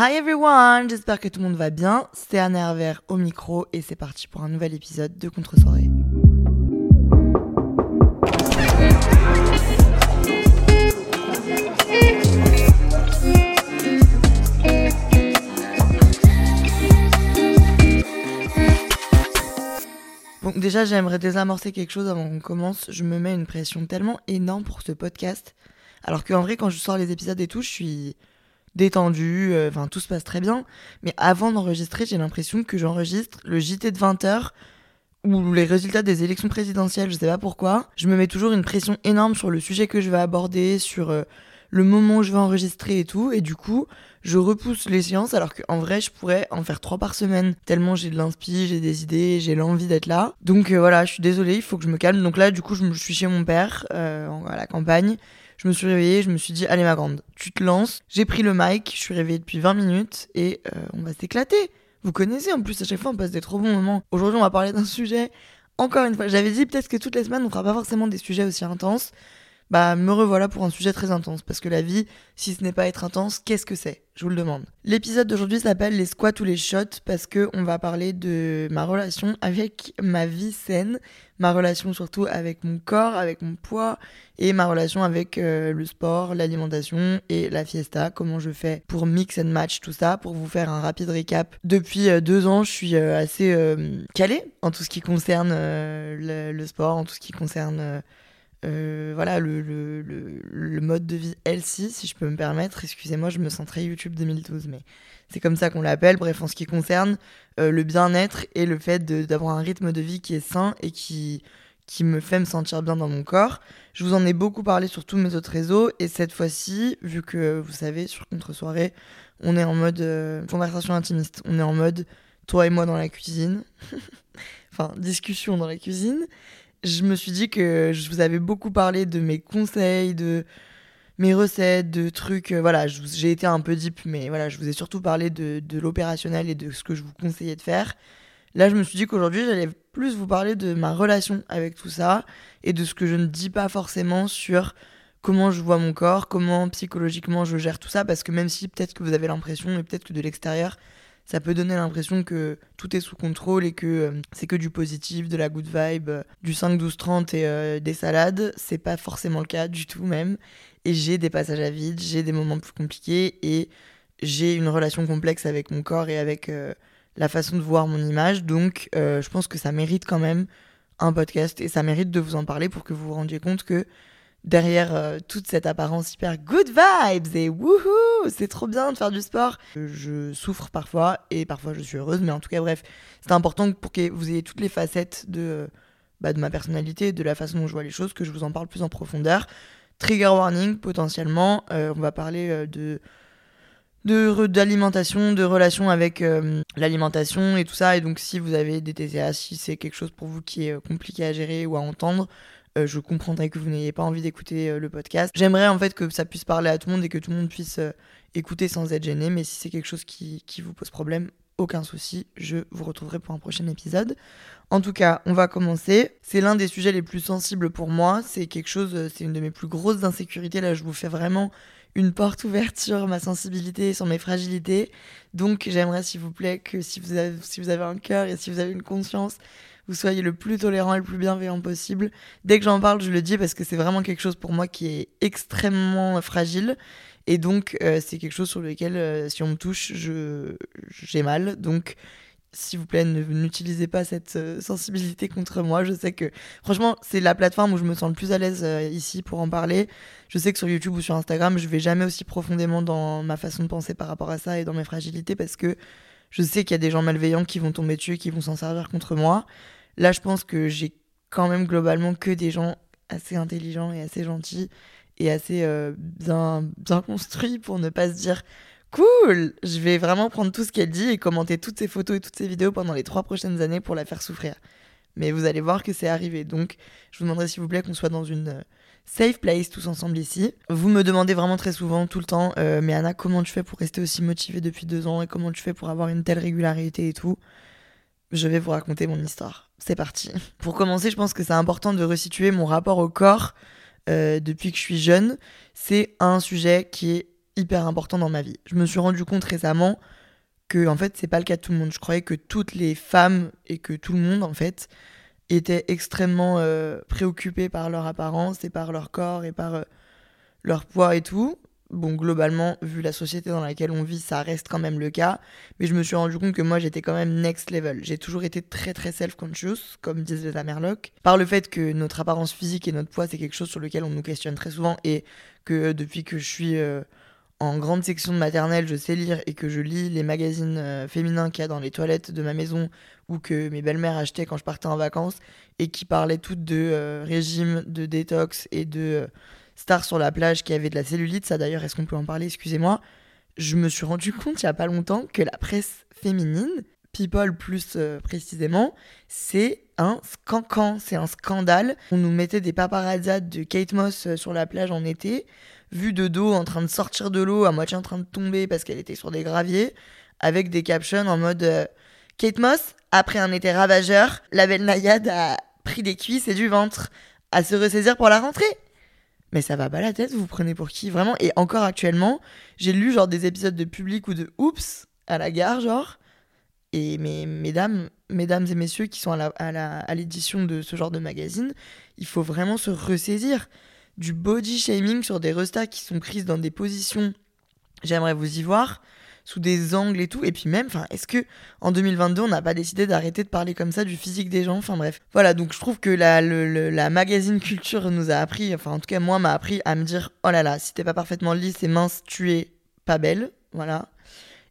Hi everyone, j'espère que tout le monde va bien. C'est Anne Hervère au micro et c'est parti pour un nouvel épisode de Contre-soirée. Bon, déjà, j'aimerais désamorcer quelque chose avant qu'on commence. Je me mets une pression tellement énorme pour ce podcast. Alors qu'en vrai, quand je sors les épisodes et tout, je suis détendue, euh, enfin tout se passe très bien. Mais avant d'enregistrer, j'ai l'impression que j'enregistre le JT de 20h ou les résultats des élections présidentielles, je sais pas pourquoi. Je me mets toujours une pression énorme sur le sujet que je vais aborder, sur euh, le moment où je vais enregistrer et tout. Et du coup, je repousse les séances alors qu'en vrai, je pourrais en faire trois par semaine. Tellement j'ai de l'inspi, j'ai des idées, j'ai l'envie d'être là. Donc euh, voilà, je suis désolée, il faut que je me calme. Donc là, du coup, je, me, suis chez mon père, à la campagne. Je me suis réveillée, je me suis dit, allez ma grande, tu te lances. J'ai pris le mic, je suis réveillée depuis 20 minutes et euh, on va s'éclater. Vous connaissez en plus, à chaque fois on passe des trop bons moments. Aujourd'hui on va parler d'un sujet, encore une fois, j'avais dit peut-être que toutes les semaines on fera pas forcément des sujets aussi intenses. Bah me revoilà pour un sujet très intense, parce que la vie, si ce n'est pas être intense, qu'est-ce que c'est? Je vous le demande. L'épisode d'aujourd'hui s'appelle les squats ou les shots, parce que on va parler de ma relation avec ma vie saine, ma relation surtout avec mon corps, avec mon poids, et ma relation avec euh, le sport, l'alimentation et la fiesta, comment je fais pour mix and match tout ça, pour vous faire un rapide récap. Depuis euh, deux ans, je suis euh, assez calée en tout ce qui concerne le sport, en tout ce qui concerne... euh, voilà le, le, le, mode de vie healthy, si je peux me permettre. Excusez-moi, je me sens très YouTube 2012, mais c'est comme ça qu'on l'appelle. Bref, en ce qui concerne euh, le bien-être et le fait d'avoir un rythme de vie qui est sain et qui, qui me fait me sentir bien dans mon corps. Je vous en ai beaucoup parlé sur tous mes autres réseaux et cette fois-ci, vu que vous savez, sur Contre-soirée, on est en mode euh, conversation intimiste. On est en mode toi et moi dans la cuisine. enfin, discussion dans la cuisine je me suis dit que je vous avais beaucoup parlé de mes conseils, de mes recettes, de trucs. euh, voilà, j'ai été un peu deep, mais voilà, je vous ai surtout parlé de, de l'opérationnel et de ce que je vous conseillais de faire. Là, je me suis dit qu'aujourd'hui, j'allais plus vous parler de ma relation avec tout ça et de ce que je ne dis pas forcément sur comment je vois mon corps, comment psychologiquement je gère tout ça, parce que même si peut-être que vous avez l'impression, et peut-être que de l'extérieur, ça peut donner l'impression que tout est sous contrôle et que euh, c'est que du positif, de la good vibe, euh, du 5-12-30 et euh, des salades. C'est pas forcément le cas du tout même. Et j'ai des passages à vide, j'ai des moments plus compliqués et j'ai une relation complexe avec mon corps et avec la façon de voir mon image. Donc je pense que ça mérite quand même un podcast et ça mérite de vous en parler pour que vous vous rendiez compte que derrière euh, toute cette apparence hyper good vibes et wouhou, c'est trop bien de faire du sport. Je souffre parfois et parfois je suis heureuse, mais en tout cas, bref, c'est important pour que vous ayez toutes les facettes de, bah, de ma personnalité, de la façon dont je vois les choses, que je vous en parle plus en profondeur. Trigger warning, potentiellement, euh, on va parler euh, de de d'alimentation, de relation avec l'alimentation et tout ça. Et donc, si vous avez des TCA, si c'est quelque chose pour vous qui est compliqué à gérer ou à entendre, euh, je comprendrais que vous n'ayez pas envie d'écouter euh, le podcast. J'aimerais en fait que ça puisse parler à tout le monde et que tout le monde puisse euh, écouter sans être gêné. Mais si c'est quelque chose qui, vous pose problème, aucun souci, je vous retrouverai pour un prochain épisode. En tout cas, on va commencer. C'est l'un des sujets les plus sensibles pour moi. C'est quelque chose, c'est une de mes plus grosses insécurités. Là, je vous fais vraiment une porte ouverte sur ma sensibilité, sur mes fragilités. Donc, j'aimerais, s'il vous plaît, que si vous avez un cœur et si vous avez une conscience, vous soyez le plus tolérant et le plus bienveillant possible. Dès que j'en parle, je le dis parce que c'est vraiment quelque chose pour moi qui est extrêmement fragile. Et donc, euh, c'est quelque chose sur lequel, euh, si on me touche, j'ai mal. Donc, s'il vous plaît, n'utilisez pas cette euh, sensibilité contre moi. Je sais que, franchement, c'est la plateforme où je me sens le plus à l'aise ici pour en parler. Je sais que sur YouTube ou sur Instagram, je vais jamais aussi profondément dans ma façon de penser par rapport à ça et dans mes fragilités parce que je sais qu'il y a des gens malveillants qui vont tomber dessus et qui vont s'en servir contre moi. Là, je pense que j'ai quand même globalement que des gens assez intelligents et assez gentils et assez euh, bien, bien construit pour ne pas se dire cool, je vais vraiment prendre tout ce qu'elle dit et commenter toutes ses photos et toutes ses vidéos pendant les trois prochaines années pour la faire souffrir. Mais vous allez voir que c'est arrivé. Donc, je vous demanderai s'il vous plaît qu'on soit dans une euh, safe place tous ensemble ici. Vous me demandez vraiment très souvent, tout le temps, euh, mais Anna, comment tu fais pour rester aussi motivée depuis deux ans et comment tu fais pour avoir une telle régularité et tout? Je vais vous raconter mon histoire. C'est parti. Pour commencer, je pense que c'est important de resituer mon rapport au corps euh, depuis que je suis jeune. C'est un sujet qui est hyper important dans ma vie. Je me suis rendu compte récemment que en fait c'est pas le cas de tout le monde. Je croyais que toutes les femmes et que tout le monde en fait étaient extrêmement euh, préoccupés par leur apparence et par leur corps et par euh, leur poids et tout. Bon, globalement, vu la société dans laquelle on vit, ça reste quand même le cas. Mais je me suis rendu compte que moi, j'étais quand même next level. J'ai toujours été très très self-conscious, comme disent les Amerlocs, par le fait que notre apparence physique et notre poids, c'est quelque chose sur lequel on nous questionne très souvent et que depuis que je suis euh, en grande section de maternelle, je sais lire et que je lis les magazines euh, féminins qu'il y a dans les toilettes de ma maison ou que mes belles-mères achetaient quand je partais en vacances et qui parlaient toutes de euh, régime, de détox et de euh, stars sur la plage qui avaient de la cellulite. Ça d'ailleurs, est-ce qu'on peut en parler? Excusez-moi. Je me suis rendu compte il y a pas longtemps que la presse féminine, People plus précisément, c'est un scancan, c'est un scandale. On nous mettait des paparazzades de Kate Moss sur la plage en été vue de dos en train de sortir de l'eau, à moitié en train de tomber parce qu'elle était sur des graviers, avec des captions en mode euh, Kate Moss, après un été ravageur, la belle naïade a pris des cuisses et du ventre, à se ressaisir pour la rentrée. Mais ça va pas la tête, vous, prenez pour qui Vraiment Et encore actuellement, j'ai lu genre des épisodes de Public ou de Oups à la gare, genre. Et mes, mesdames, mesdames et messieurs qui sont à l'édition de ce genre de magazine, il faut vraiment se ressaisir du body shaming sur des restas qui sont prises dans des positions, j'aimerais vous y voir, sous des angles et tout. Et puis même, est-ce que en 2022, on n'a pas décidé d'arrêter de parler comme ça du physique des gens? Enfin bref. Voilà, donc je trouve que la, la magazine culture nous a appris, enfin en tout cas moi m'a appris à me dire, oh là là, si t'es pas parfaitement lisse et mince, tu es pas belle. Voilà.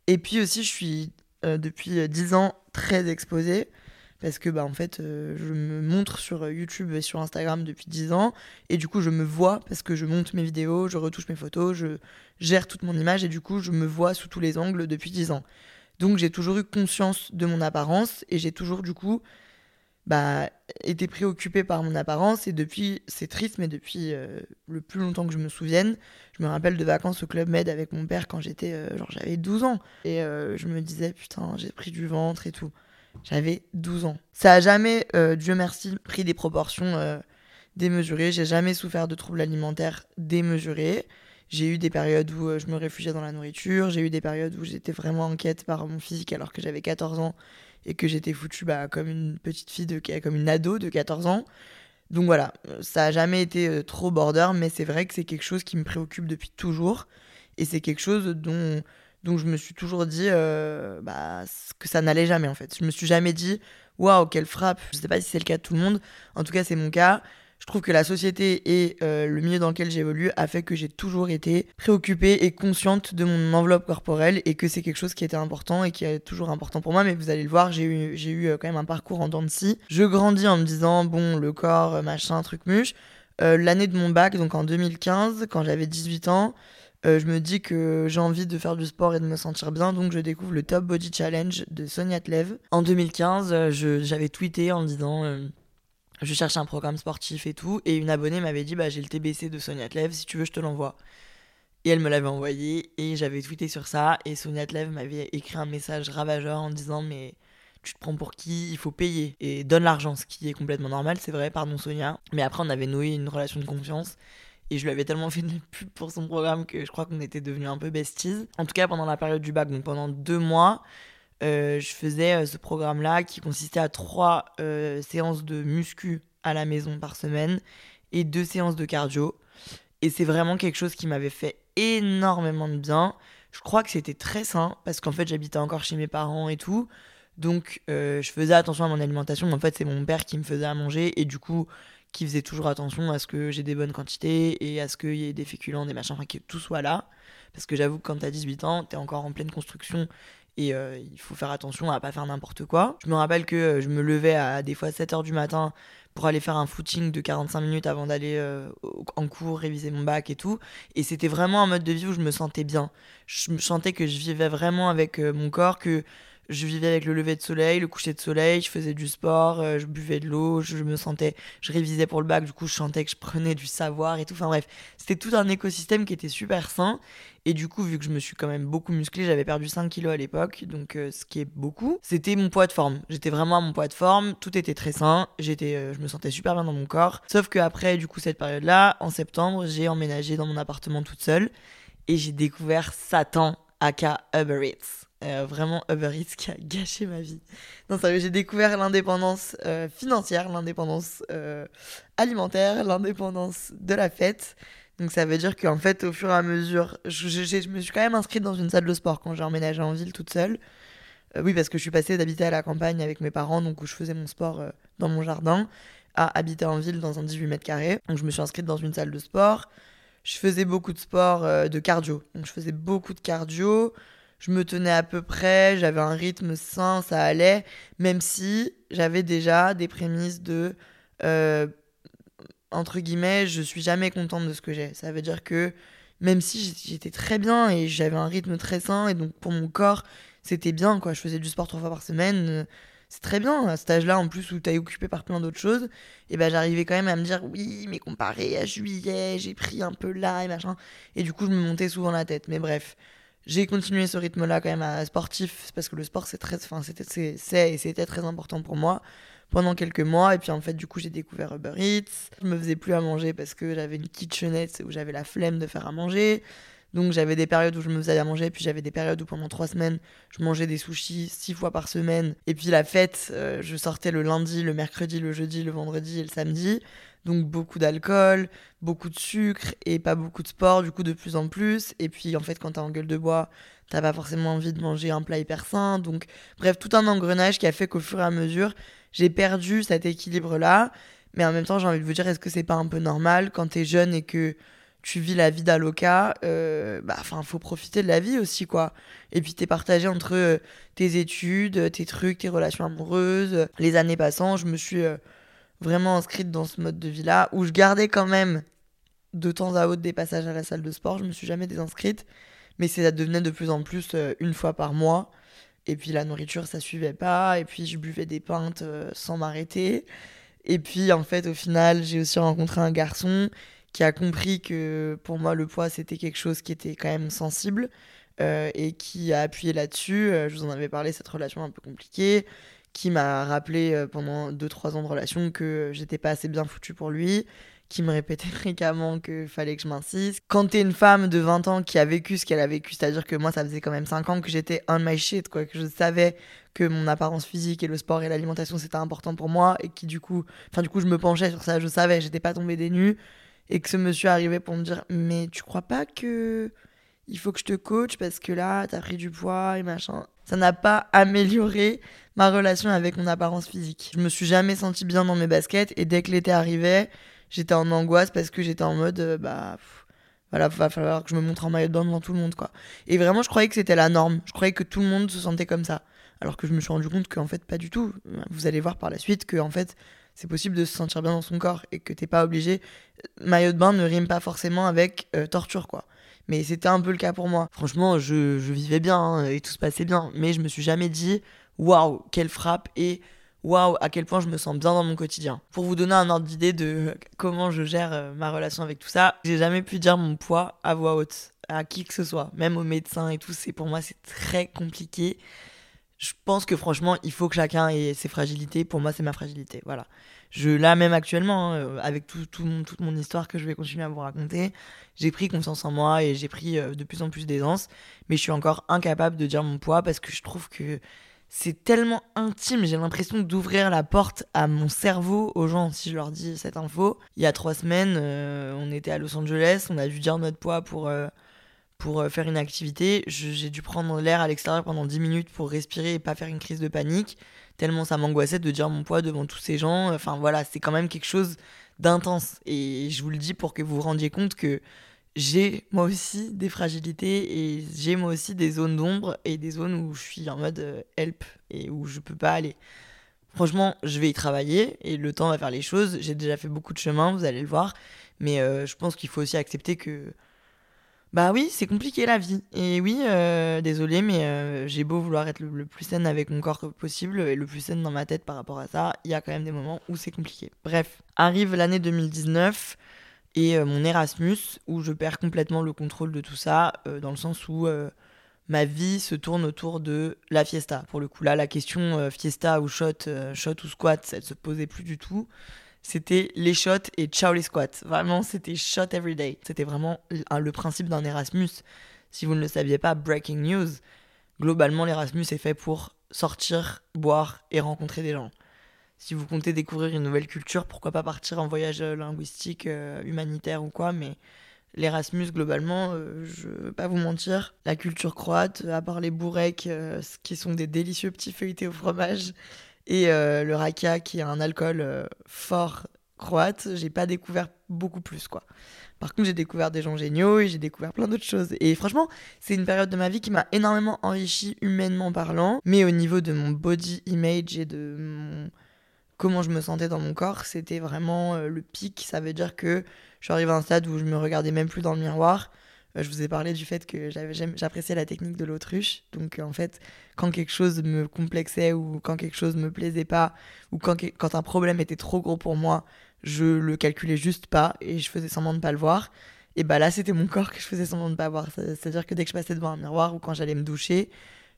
Et puis aussi, je suis euh, depuis 10 ans très exposée parce que bah en fait euh, je me montre sur YouTube et sur Instagram depuis 10 ans et du coup je me vois parce que je monte mes vidéos, je retouche mes photos, je gère toute mon image et du coup je me vois sous tous les angles depuis 10 ans. Donc j'ai toujours eu conscience de mon apparence et j'ai toujours du coup bah, été préoccupée par mon apparence et depuis, c'est triste, mais depuis euh, le plus longtemps que je me souvienne, je me rappelle de vacances au Club Med avec mon père quand j'étais, euh, genre j'avais 12 ans. Et je me disais, putain, j'ai pris du ventre et tout. J'avais 12 ans. Ça a jamais, euh, Dieu merci, pris des proportions euh, démesurées. J'ai jamais souffert de troubles alimentaires démesurés. J'ai eu des périodes où euh, je me réfugiais dans la nourriture. J'ai eu des périodes où j'étais vraiment en quête par mon physique alors que j'avais 14 ans et que j'étais foutue bah, comme une petite fille, de, comme une ado de 14 ans. Donc voilà, ça a jamais été trop border, mais c'est vrai que c'est quelque chose qui me préoccupe depuis toujours. Et c'est quelque chose dont donc je me suis toujours dit euh, bah, que ça n'allait jamais en fait. Je me suis jamais dit waouh, quelle frappe. Je sais pas si c'est le cas de tout le monde. En tout cas, c'est mon cas. Je trouve que la société et euh, le milieu dans lequel j'évolue a fait que j'ai toujours été préoccupée et consciente de mon enveloppe corporelle et que c'est quelque chose qui était important et qui est toujours important pour moi. Mais vous allez le voir, j'ai eu, j'ai eu euh, quand même un parcours en dents de scie. Je grandis en me disant, bon, le corps, machin, truc muche. L'année de mon bac, donc en 2015, quand j'avais 18 ans, je me dis que j'ai envie de faire du sport et de me sentir bien, donc je découvre le Top Body Challenge de Sonia Tlev. En 2015, euh, j'avais tweeté en disant euh, je cherche un programme sportif et tout, et une abonnée m'avait dit bah j'ai le TBC de Sonia Tlev, si tu veux je te l'envoie. Et elle me l'avait envoyé, et j'avais tweeté sur ça, et Sonia Tlev m'avait écrit un message ravageur en disant mais tu te prends pour qui? Il faut payer et donne l'argent, ce qui est complètement normal, c'est vrai, pardon Sonia. Mais après on avait noué une relation de confiance et je lui avais tellement fait de pub pour son programme que je crois qu'on était devenus un peu besties. En tout cas, pendant la période du bac, donc pendant deux mois, euh, je faisais euh, ce programme-là qui consistait à trois euh, séances de muscu à la maison par semaine et deux séances de cardio. Et c'est vraiment quelque chose qui m'avait fait énormément de bien. Je crois que c'était très sain parce qu'en fait j'habitais encore chez mes parents et tout. Donc je faisais attention à mon alimentation. Mais en fait c'est mon père qui me faisait à manger et du coup qui faisait toujours attention à ce que j'ai des bonnes quantités et à ce qu'il y ait des féculents, des machins, enfin que tout soit là. Parce que j'avoue que quand t'as 18 ans, t'es encore en pleine construction Et euh, il faut faire attention à pas faire n'importe quoi. Je me rappelle que euh, je me levais à des fois 7h du matin pour aller faire un footing de 45 minutes avant d'aller euh, en cours, réviser mon bac et tout. Et c'était vraiment un mode de vie où je me sentais bien. Je sentais que je vivais vraiment avec mon corps, que je vivais avec le lever de soleil, le coucher de soleil, je faisais du sport, euh, je buvais de l'eau, je, me sentais, je révisais pour le bac, du coup je chantais que je prenais du savoir et tout. Enfin bref, c'était tout un écosystème qui était super sain. Et du coup, vu que je me suis quand même beaucoup musclé, j'avais perdu 5 kilos à l'époque, donc euh, ce qui est beaucoup, c'était mon poids de forme. J'étais vraiment à mon poids de forme, tout était très sain, j'étais, euh, je me sentais super bien dans mon corps. Sauf que après, du coup, cette période-là, en septembre, j'ai emménagé dans mon appartement toute seule et j'ai découvert Satan aka Uber Eats. Euh, vraiment Uber Eats qui a gâché ma vie. Non, sérieux, j'ai découvert l'indépendance euh, financière, l'indépendance euh, alimentaire, l'indépendance de la fête. Donc ça veut dire qu'en fait, au fur et à mesure, je, je, me suis quand même inscrite dans une salle de sport quand j'ai emménagé en ville toute seule. oui, parce que je suis passée d'habiter à la campagne avec mes parents, donc où je faisais mon sport dans mon jardin, à habiter en ville dans un 18 mètres carrés. Donc je me suis inscrite dans une salle de sport. Je faisais beaucoup de sport de cardio. Donc je faisais beaucoup de cardio je me tenais à peu près, j'avais un rythme sain, ça allait, même si j'avais déjà des prémices de, euh, entre guillemets, je suis jamais contente de ce que j'ai. Ça veut dire que même si j'étais très bien et j'avais un rythme très sain, et donc pour mon corps, c'était bien, quoi. Je faisais du sport trois fois par semaine. Euh, c'est très bien à cet âge-là, en plus où t'es occupé par plein d'autres choses, et ben j'arrivais quand même à me dire oui, mais comparé à juillet, j'ai pris un peu là et machin, et du coup je me montais souvent la tête. Mais bref, j'ai continué ce rythme-là quand même à sportif, parce que le sport, c'est très, enfin, c'était, c'est, et c'était très important pour moi pendant quelques mois. Et puis en fait, du coup, j'ai découvert Uber Eats. Je me faisais plus à manger parce que j'avais une kitchenette où j'avais la flemme de faire à manger. Donc j'avais des périodes où je me faisais à manger, puis j'avais des périodes où pendant trois semaines, je mangeais des sushis six fois par semaine. Et puis la fête, euh, je sortais le lundi, le mercredi, le jeudi, le vendredi et le samedi. Donc beaucoup d'alcool, beaucoup de sucre et pas beaucoup de sport, du coup de plus en plus. Et puis en fait, quand t'es en gueule de bois, t'as pas forcément envie de manger un plat hyper sain. Donc bref, tout un engrenage qui a fait qu'au fur et à mesure, j'ai perdu cet équilibre-là. Mais en même temps, j'ai envie de vous dire, est-ce que c'est pas un peu normal quand t'es jeune et que tu vis la vie d'Aloca, euh, bah, faut profiter de la vie aussi, quoi. Et puis, t'es partagé entre euh, tes études, tes trucs, tes relations amoureuses. Les années passant, je me suis euh, vraiment inscrite dans ce mode de vie-là, où je gardais quand même de temps à autre des passages à la salle de sport. Je me suis jamais désinscrite, mais ça devenait de plus en plus euh, une fois par mois. Et puis la nourriture, ça suivait pas. Et puis je buvais des pintes sans m'arrêter. Et puis en fait, au final, j'ai aussi rencontré un garçon qui a compris que pour moi, le poids, c'était quelque chose qui était quand même sensible. Euh, et qui a appuyé là-dessus. je vous en avais parlé, cette relation un peu compliquée qui m'a rappelé euh, pendant 2-3 ans de relation que j'étais pas assez bien foutue pour lui, qui me répétait fréquemment qu'il fallait que je m'insiste. Quand t'es une femme de 20 ans qui a vécu ce qu'elle a vécu, c'est-à-dire que moi ça faisait quand même 5 ans que j'étais on my shit, quoi, que je savais que mon apparence physique et le sport et l'alimentation c'était important pour moi et qui du coup, enfin du coup je me penchais sur ça, je savais, j'étais pas tombée des nues et que ce monsieur arrivait pour me dire mais tu crois pas que il faut que je te coach parce que là t'as pris du poids et machin. Ça n'a pas amélioré ma relation avec mon apparence physique. Je me suis jamais sentie bien dans mes baskets et dès que l'été arrivait, j'étais en angoisse parce que j'étais en mode euh, bah voilà, va falloir que je me montre en maillot de bain devant tout le monde quoi. Et vraiment, je croyais que c'était la norme. Je croyais que tout le monde se sentait comme ça. Alors que je me suis rendu compte qu'en fait pas du tout. Vous allez voir par la suite que en fait c'est possible de se sentir bien dans son corps et que t'es pas obligé. Maillot de bain ne rime pas forcément avec euh, torture quoi. Mais c'était un peu le cas pour moi. Franchement, je, vivais bien hein, et tout se passait bien. Mais je me suis jamais dit waouh, quelle frappe et waouh, à quel point je me sens bien dans mon quotidien. Pour vous donner un ordre d'idée de comment je gère euh, ma relation avec tout ça, j'ai jamais pu dire mon poids à voix haute à qui que ce soit, même aux médecins et tout. C'est pour moi c'est très compliqué. Je pense que franchement, il faut que chacun ait ses fragilités. Pour moi, c'est ma fragilité. Voilà. Je là même actuellement, hein, euh, avec tout, tout toute mon histoire que je vais continuer à vous raconter, j'ai pris confiance en moi et j'ai pris euh, de plus en plus d'aisance. Mais je suis encore incapable de dire mon poids parce que je trouve que c'est tellement intime, j'ai l'impression d'ouvrir la porte à mon cerveau aux gens si je leur dis cette info. Il y a trois semaines, euh, on était à Los Angeles, on a dû dire notre poids pour, pour euh, faire une activité. J'ai dû prendre l'air à l'extérieur pendant 10 minutes pour respirer et pas faire une crise de panique, tellement ça m'angoissait de dire mon poids devant tous ces gens. Enfin voilà, c'est quand même quelque chose d'intense. Et je vous le dis pour que vous vous rendiez compte que j'ai moi aussi des fragilités et j'ai moi aussi des zones d'ombre et des zones où je suis en mode euh, help et où je peux pas aller. Franchement, je vais y travailler et le temps va faire les choses. J'ai déjà fait beaucoup de chemin, vous allez le voir. Mais euh, je pense qu'il faut aussi accepter que. Bah oui, c'est compliqué la vie. Et oui, euh, désolé, mais j'ai beau vouloir être le, plus saine avec mon corps possible et le plus saine dans ma tête par rapport à ça, il y a quand même des moments où c'est compliqué. Bref, arrive l'année 2019 et euh, mon Erasmus, où je perds complètement le contrôle de tout ça, euh, dans le sens où euh, ma vie se tourne autour de la fiesta. Pour le coup, là, la question fiesta ou shot, shot ou squat, ne se posait plus du tout. C'était les shots et ciao les squats. Vraiment, c'était shot every day. C'était vraiment le principe d'un Erasmus. Si vous ne le saviez pas, breaking news. Globalement, l'Erasmus est fait pour sortir, boire et rencontrer des gens si vous comptez découvrir une nouvelle culture, pourquoi pas partir en voyage euh, linguistique, euh, humanitaire ou quoi, mais l'Erasmus, globalement, euh, je vais pas vous mentir, la culture croate, à part les bourrecs, qui sont des délicieux petits feuilletés au fromage, et le rakia, qui est un alcool fort croate, j'ai pas découvert beaucoup plus, quoi. Par contre, j'ai découvert des gens géniaux et j'ai découvert plein d'autres choses. Et franchement, c'est une période de ma vie qui m'a énormément enrichi humainement parlant, mais au niveau de mon body image et de comment je me sentais dans mon corps, c'était vraiment euh, le pic. Ça veut dire que je suis arrivée à un stade où je me regardais même plus dans le miroir. Euh, je vous ai parlé du fait que j'appréciais la technique de l'autruche. Donc en fait, quand quelque chose me complexait ou quand quelque chose me plaisait pas ou quand, quand un problème était trop gros pour moi, je le calculais juste pas et je faisais semblant de pas le voir. Et bah là, c'était mon corps que je faisais semblant de pas voir. C'est-à-dire que dès que je passais devant un miroir ou quand j'allais me doucher,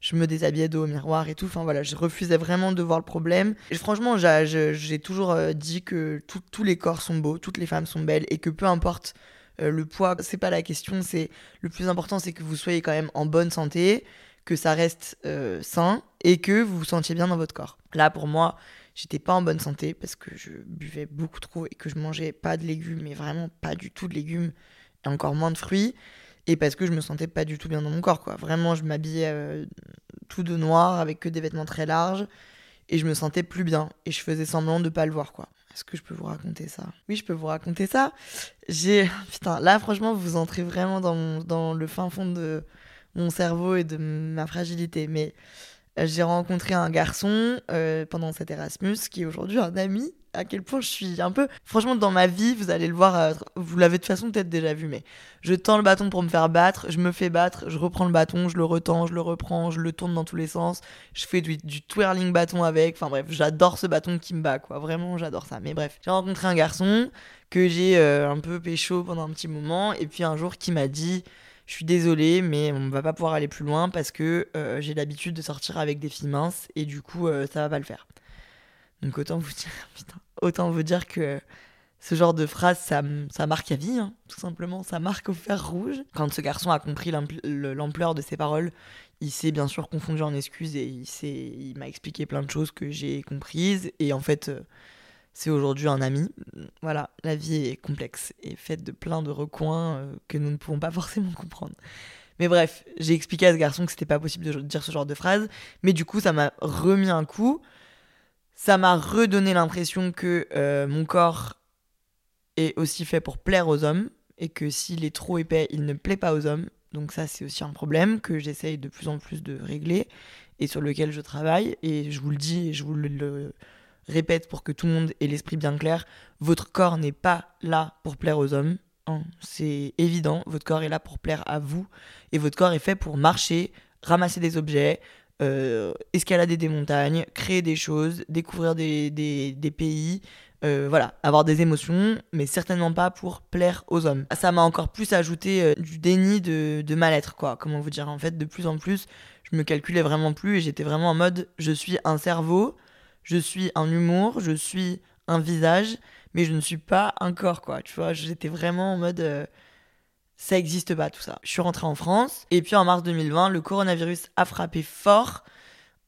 je me déshabillais dos au miroir et tout. Enfin voilà, je refusais vraiment de voir le problème. Et franchement, j'ai toujours euh, dit que tous les corps sont beaux, toutes les femmes sont belles et que peu importe euh, le poids, c'est pas la question. C'est le plus important, c'est que vous soyez quand même en bonne santé, que ça reste euh, sain et que vous vous sentiez bien dans votre corps. Là, pour moi, j'étais pas en bonne santé parce que je buvais beaucoup trop et que je mangeais pas de légumes, mais vraiment pas du tout de légumes et encore moins de fruits et parce que je me sentais pas du tout bien dans mon corps quoi. Vraiment, je m'habillais euh, tout de noir avec que des vêtements très larges et je me sentais plus bien et je faisais semblant de pas le voir quoi. Est-ce que je peux vous raconter ça? Oui, je peux vous raconter ça. J'ai putain, là franchement, vous entrez vraiment dans, dans le fin fond de mon cerveau et de ma fragilité. Mais euh, j'ai rencontré un garçon euh, pendant cet Erasmus qui est aujourd'hui un ami à quel point je suis un peu. Franchement, dans ma vie, vous allez le voir, euh, vous l'avez de toute façon peut-être déjà vu, mais je tends le bâton pour me faire battre, je me fais battre, je reprends le bâton, je le retends, je le reprends, je le tourne dans tous les sens, je fais du, twirling bâton avec. Enfin bref, j'adore ce bâton qui me bat, quoi. Vraiment, j'adore ça. Mais bref, j'ai rencontré un garçon que j'ai euh, un peu pécho pendant un petit moment, et puis un jour qui m'a dit. Je suis désolée, mais on va pas pouvoir aller plus loin parce que euh, j'ai l'habitude de sortir avec des filles minces et du coup, ça va pas le faire. Donc autant vous dire, autant vous dire que ce genre de phrase, ça, ça marque à vie, hein, tout simplement. Ça marque au fer rouge. Quand ce garçon a compris l'ampleur de ses paroles, il s'est bien sûr confondu en excuses et il, il m'a expliqué plein de choses que j'ai comprises. Et en fait, euh, c'est aujourd'hui un ami. Voilà, la vie est complexe et faite de plein de recoins euh, que nous ne pouvons pas forcément comprendre. Mais bref, j'ai expliqué à ce garçon que c'était pas possible de dire ce genre de phrase. Mais du coup, ça m'a remis un coup ça m'a redonné l'impression que euh, mon corps est aussi fait pour plaire aux hommes et que s'il est trop épais, il ne plaît pas aux hommes. Donc ça, c'est aussi un problème que j'essaye de plus en plus de régler et sur lequel je travaille. Et je vous le dis et je vous le, répète pour que tout le monde ait l'esprit bien clair, votre corps n'est pas là pour plaire aux hommes. Hein. c'est évident, votre corps est là pour plaire à vous et votre corps est fait pour marcher, ramasser des objets, euh, escalader des montagnes, créer des choses, découvrir des, des, pays, euh, voilà, avoir des émotions, mais certainement pas pour plaire aux hommes. Ça m'a encore plus ajouté euh, du déni de, de mal-être, quoi. Comment vous dire En fait, de plus en plus, je me calculais vraiment plus et j'étais vraiment en mode je suis un cerveau, je suis un humour, je suis un visage, mais je ne suis pas un corps, quoi. Tu vois, j'étais vraiment en mode ça n'existe pas tout ça. Je suis rentrée en France et puis en mars 2020, le coronavirus a frappé fort.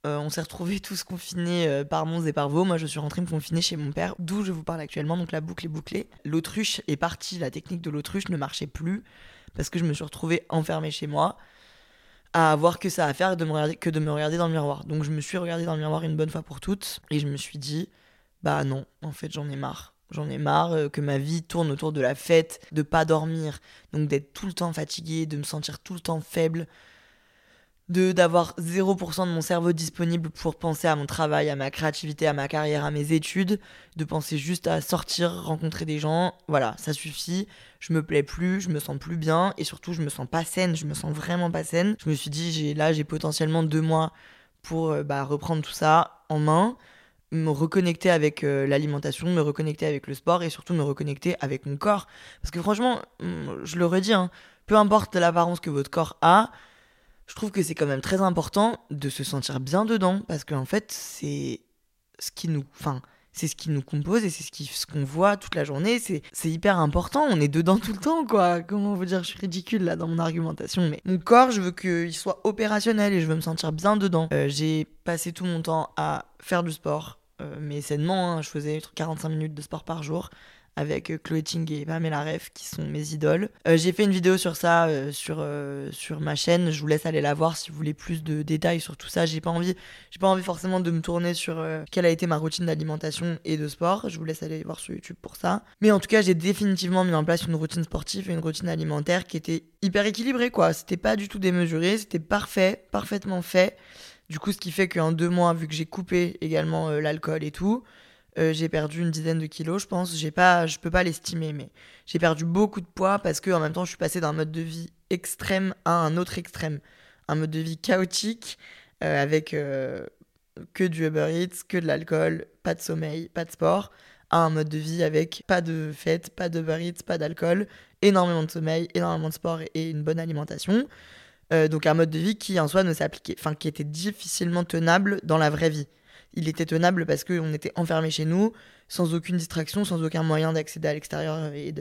Euh, on s'est retrouvés tous confinés euh, par Mons et par Vaux. Moi, je suis rentrée me confiner chez mon père, d'où je vous parle actuellement. Donc la boucle est bouclée. L'autruche est partie. La technique de l'autruche ne marchait plus parce que je me suis retrouvée enfermée chez moi à avoir que ça à faire que de me regarder dans le miroir. Donc je me suis regardée dans le miroir une bonne fois pour toutes et je me suis dit, bah non, en fait j'en ai marre. J'en ai marre euh, que ma vie tourne autour de la fête, de pas dormir, donc d'être tout le temps fatiguée, de me sentir tout le temps faible, de d'avoir 0% de mon cerveau disponible pour penser à mon travail, à ma créativité, à ma carrière, à mes études, de penser juste à sortir, rencontrer des gens. Voilà, ça suffit. Je me plais plus, je me sens plus bien et surtout je me sens pas saine, je me sens vraiment pas saine. Je me suis dit là j'ai potentiellement deux mois pour euh, bah, reprendre tout ça en main me reconnecter avec euh, l'alimentation, me reconnecter avec le sport et surtout me reconnecter avec mon corps. Parce que franchement, mm, je le redis, hein, peu importe l'apparence que votre corps a, je trouve que c'est quand même très important de se sentir bien dedans parce qu'en fait, c'est ce qui nous. Enfin, c'est ce qui nous compose et c'est ce qu'on ce qu'on voit toute la journée. C'est hyper important. On est dedans tout le temps, quoi. Comment vous dire? Je suis ridicule là dans mon argumentation. Mais mon corps, je veux qu'il soit opérationnel et je veux me sentir bien dedans. Euh, j'ai passé tout mon temps à faire du sport, mais sainement. Hein, je faisais 45 minutes de sport par jour avec euh, Chloé Ting et Pamela qui sont mes idoles. Euh, j'ai fait une vidéo sur ça sur, sur ma chaîne, je vous laisse aller la voir si vous voulez plus de détails sur tout ça. J'ai pas envie j'ai pas envie forcément de me tourner sur quelle a été ma routine d'alimentation et de sport. Je vous laisse aller voir sur YouTube pour ça. Mais en tout cas, j'ai définitivement mis en place une routine sportive et une routine alimentaire qui était hyper équilibrée quoi. C'était pas du tout démesuré, c'était parfait, parfaitement fait. Du coup, ce qui fait qu'en deux mois, vu que j'ai coupé également euh, l'alcool et tout, euh, j'ai perdu une dizaine de kilos, je pense. J'ai pas, je peux pas l'estimer, mais j'ai perdu beaucoup de poids parce que en même temps, je suis passée d'un mode de vie extrême à un autre extrême, un mode de vie chaotique euh, avec que du Uber Eats, que de l'alcool, pas de sommeil, pas de sport, à un mode de vie avec pas de fête, pas d'Uber Eats, pas d'alcool, énormément de sommeil, énormément de sport et une bonne alimentation. Euh, donc un mode de vie qui en soi ne s'appliquait, enfin qui était difficilement tenable dans la vraie vie. Il était tenable parce qu'on était enfermé chez nous, sans aucune distraction, sans aucun moyen d'accéder à l'extérieur et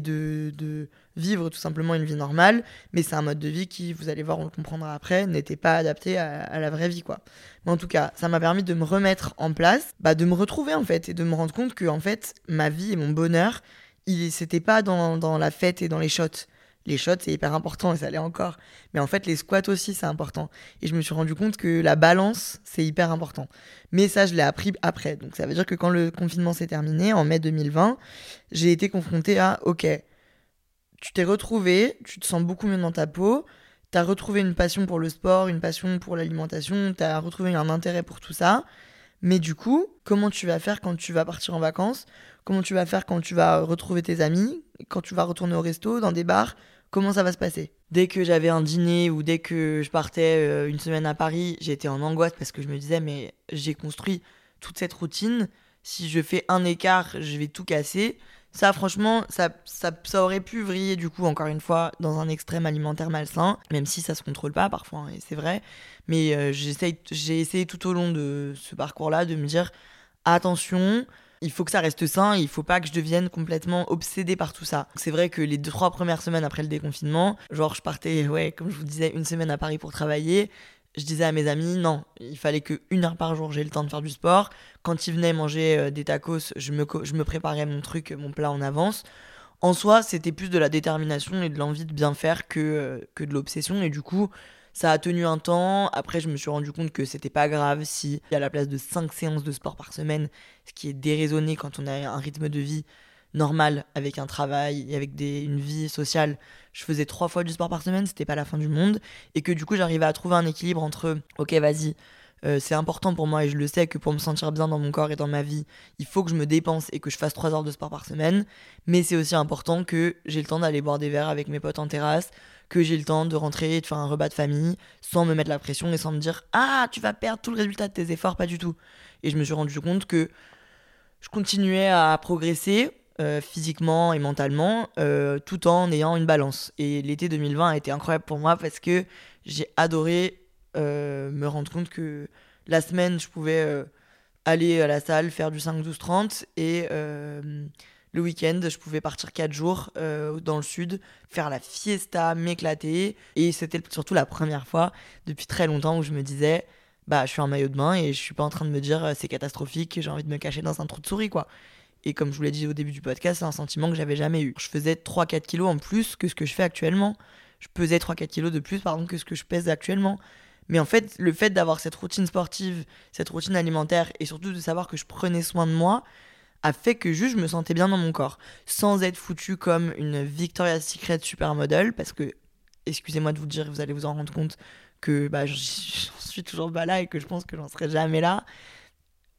de vivre tout simplement une vie normale. Mais c'est un mode de vie qui, vous allez voir, on le comprendra après, n'était pas adapté à, la vraie vie, quoi. Mais en tout cas, ça m'a permis de me remettre en place, bah, de me retrouver en fait, et de me rendre compte que en fait, ma vie et mon bonheur, il c'était pas dans, dans la fête et dans les shots les shots, c'est hyper important et ça l'est encore. Mais en fait, les squats aussi, c'est important. Et je me suis rendu compte que la balance, c'est hyper important. Mais ça, je l'ai appris après. Donc ça veut dire que quand le confinement s'est terminé, en mai 2020, j'ai été confrontée à, ok, tu t'es retrouvé, tu te sens beaucoup mieux dans ta peau, tu as retrouvé une passion pour le sport, une passion pour l'alimentation, tu as retrouvé un intérêt pour tout ça. Mais du coup, comment tu vas faire quand tu vas partir en vacances? Comment tu vas faire quand tu vas retrouver tes amis? Quand tu vas retourner au resto, dans des bars? Comment ça va se passer Dès que j'avais un dîner ou dès que je partais euh, une semaine à Paris, j'étais en angoisse parce que je me disais, mais j'ai construit toute cette routine. Si je fais un écart, je vais tout casser. Ça, franchement, ça, ça, aurait pu vriller, du coup, encore une fois, dans un extrême alimentaire malsain, même si ça se contrôle pas parfois, hein, et c'est vrai. Mais euh, j'ai essayé tout au long de ce parcours-là de me dire attention, il faut que ça reste sain, il faut pas que je devienne complètement obsédée par tout ça. C'est vrai que les deux, trois premières semaines après le déconfinement, genre je partais, ouais, comme je vous disais, une semaine à Paris pour travailler. Je disais à mes amis, non, il fallait que une heure par jour j'ai le temps de faire du sport. Quand ils venaient manger euh, des tacos, je me, préparais mon truc, mon plat en avance. En soi, c'était plus de la détermination et de l'envie de bien faire que, euh, que de l'obsession. Et du coup, ça a tenu un temps. Après, je me suis rendu compte que c'était pas grave si, à la place de 5 séances de sport par semaine, ce qui est déraisonné quand on a un rythme de vie normal avec un travail et avec une vie sociale, je faisais trois fois du sport par semaine, c'était pas la fin du monde. Et que du coup, j'arrivais à trouver un équilibre entre, ok, vas-y, euh, c'est important pour moi et je le sais que pour me sentir bien dans mon corps et dans ma vie, il faut que je me dépense et que je fasse 3 heures de sport par semaine. Mais c'est aussi important que j'ai le temps d'aller boire des verres avec mes potes en terrasse, que j'ai le temps de rentrer et de faire un repas de famille sans me mettre la pression et sans me dire Ah, tu vas perdre tout le résultat de tes efforts, pas du tout. Et je me suis rendu compte que je continuais à progresser euh, physiquement et mentalement euh, tout en ayant une balance. Et l'été 2020 a été incroyable pour moi parce que j'ai adoré euh, me rendre compte que la semaine, je pouvais aller à la salle, faire du 5-12-30 et le week-end, je pouvais partir 4 jours euh, dans le sud, faire la fiesta, m'éclater. Et c'était surtout la première fois depuis très longtemps où je me disais, bah, je suis en maillot de bain et je suis pas en train de me dire euh, c'est catastrophique, j'ai envie de me cacher dans un trou de souris, quoi. Et comme je vous l'ai dit au début du podcast, c'est un sentiment que j'avais jamais eu. Je faisais 3-4 kilos en plus que ce que je fais actuellement. Je pesais 3-4 kilos de plus, pardon, que ce que je pèse actuellement. Mais en fait, le fait d'avoir cette routine sportive, cette routine alimentaire et surtout de savoir que je prenais soin de moi, a fait que juste je me sentais bien dans mon corps, sans être foutue comme une Victoria's Secret supermodel, parce que, excusez-moi de vous dire, vous allez vous en rendre compte que bah, j'en suis toujours pas là et que je pense que j'en serai jamais là.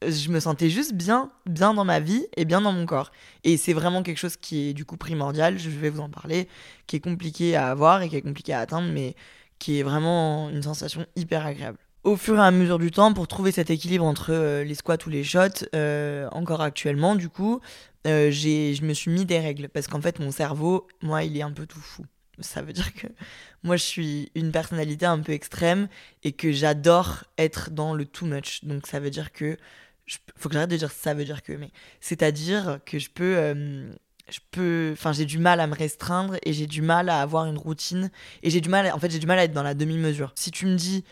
Je me sentais juste bien, bien dans ma vie et bien dans mon corps. Et c'est vraiment quelque chose qui est du coup primordial, je vais vous en parler, qui est compliqué à avoir et qui est compliqué à atteindre, mais qui est vraiment une sensation hyper agréable au fur et à mesure du temps pour trouver cet équilibre entre euh, les squats ou les shots, euh, encore actuellement, du coup, euh, je me suis mis des règles parce qu'en fait, mon cerveau, moi, il est un peu tout fou. Ça veut dire que moi, je suis une personnalité un peu extrême et que j'adore être dans le too much. Donc, ça veut dire que. Faut que j'arrête de dire ça veut dire que. Mais c'est-à-dire que je peux. je peux. Enfin, j'ai du mal à me restreindre et j'ai du mal à avoir une routine. Et j'ai du mal. En fait, j'ai du mal à être dans la demi-mesure. Si tu me dis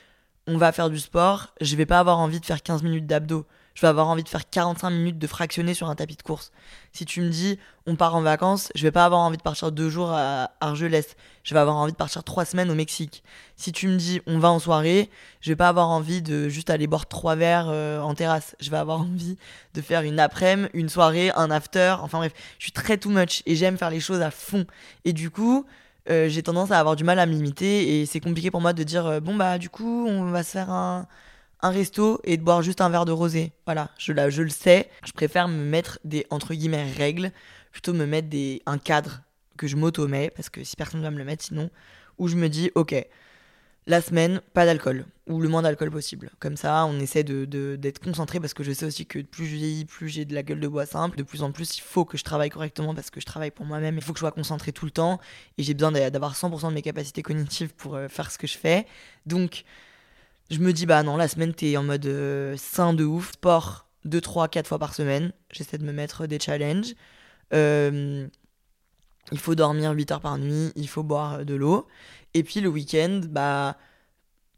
on va faire du sport, je vais pas avoir envie de faire 15 minutes d'abdos. Je vais avoir envie de faire 45 minutes de fractionner sur un tapis de course. Si tu me dis on part en vacances, je vais pas avoir envie de partir deux jours à Argelès. Je vais avoir envie de partir trois semaines au Mexique. Si tu me dis on va en soirée, je vais pas avoir envie de juste aller boire trois verres euh, en terrasse. Je vais avoir envie de faire une après-midi, une soirée, un after. Enfin bref, je suis très too much et j'aime faire les choses à fond. Et du coup, euh, j'ai tendance à avoir du mal à me limiter et c'est compliqué pour moi de dire euh, bon bah du coup on va se faire un, un resto et de boire juste un verre de rosé. Voilà, je, là, je le sais, je préfère me mettre des entre guillemets règles, plutôt me mettre des, un cadre que je m'auto-mets parce que si personne ne va me le mettre sinon, où je me dis ok, la semaine, pas d'alcool, ou le moins d'alcool possible. Comme ça, on essaie d'être de, concentré parce que je sais aussi que plus je vieillis, plus j'ai de la gueule de bois simple. De plus en plus, il faut que je travaille correctement parce que je travaille pour moi-même. Il faut que je sois concentré tout le temps et j'ai besoin d'avoir 100% de mes capacités cognitives pour euh, faire ce que je fais. Donc, je me dis, bah non, la semaine, t'es en mode euh, sain de ouf, sport 2, 3, 4 fois par semaine. J'essaie de me mettre des challenges. Euh, il faut dormir 8 heures par nuit, il faut boire de l'eau. Et puis le week-end, bah,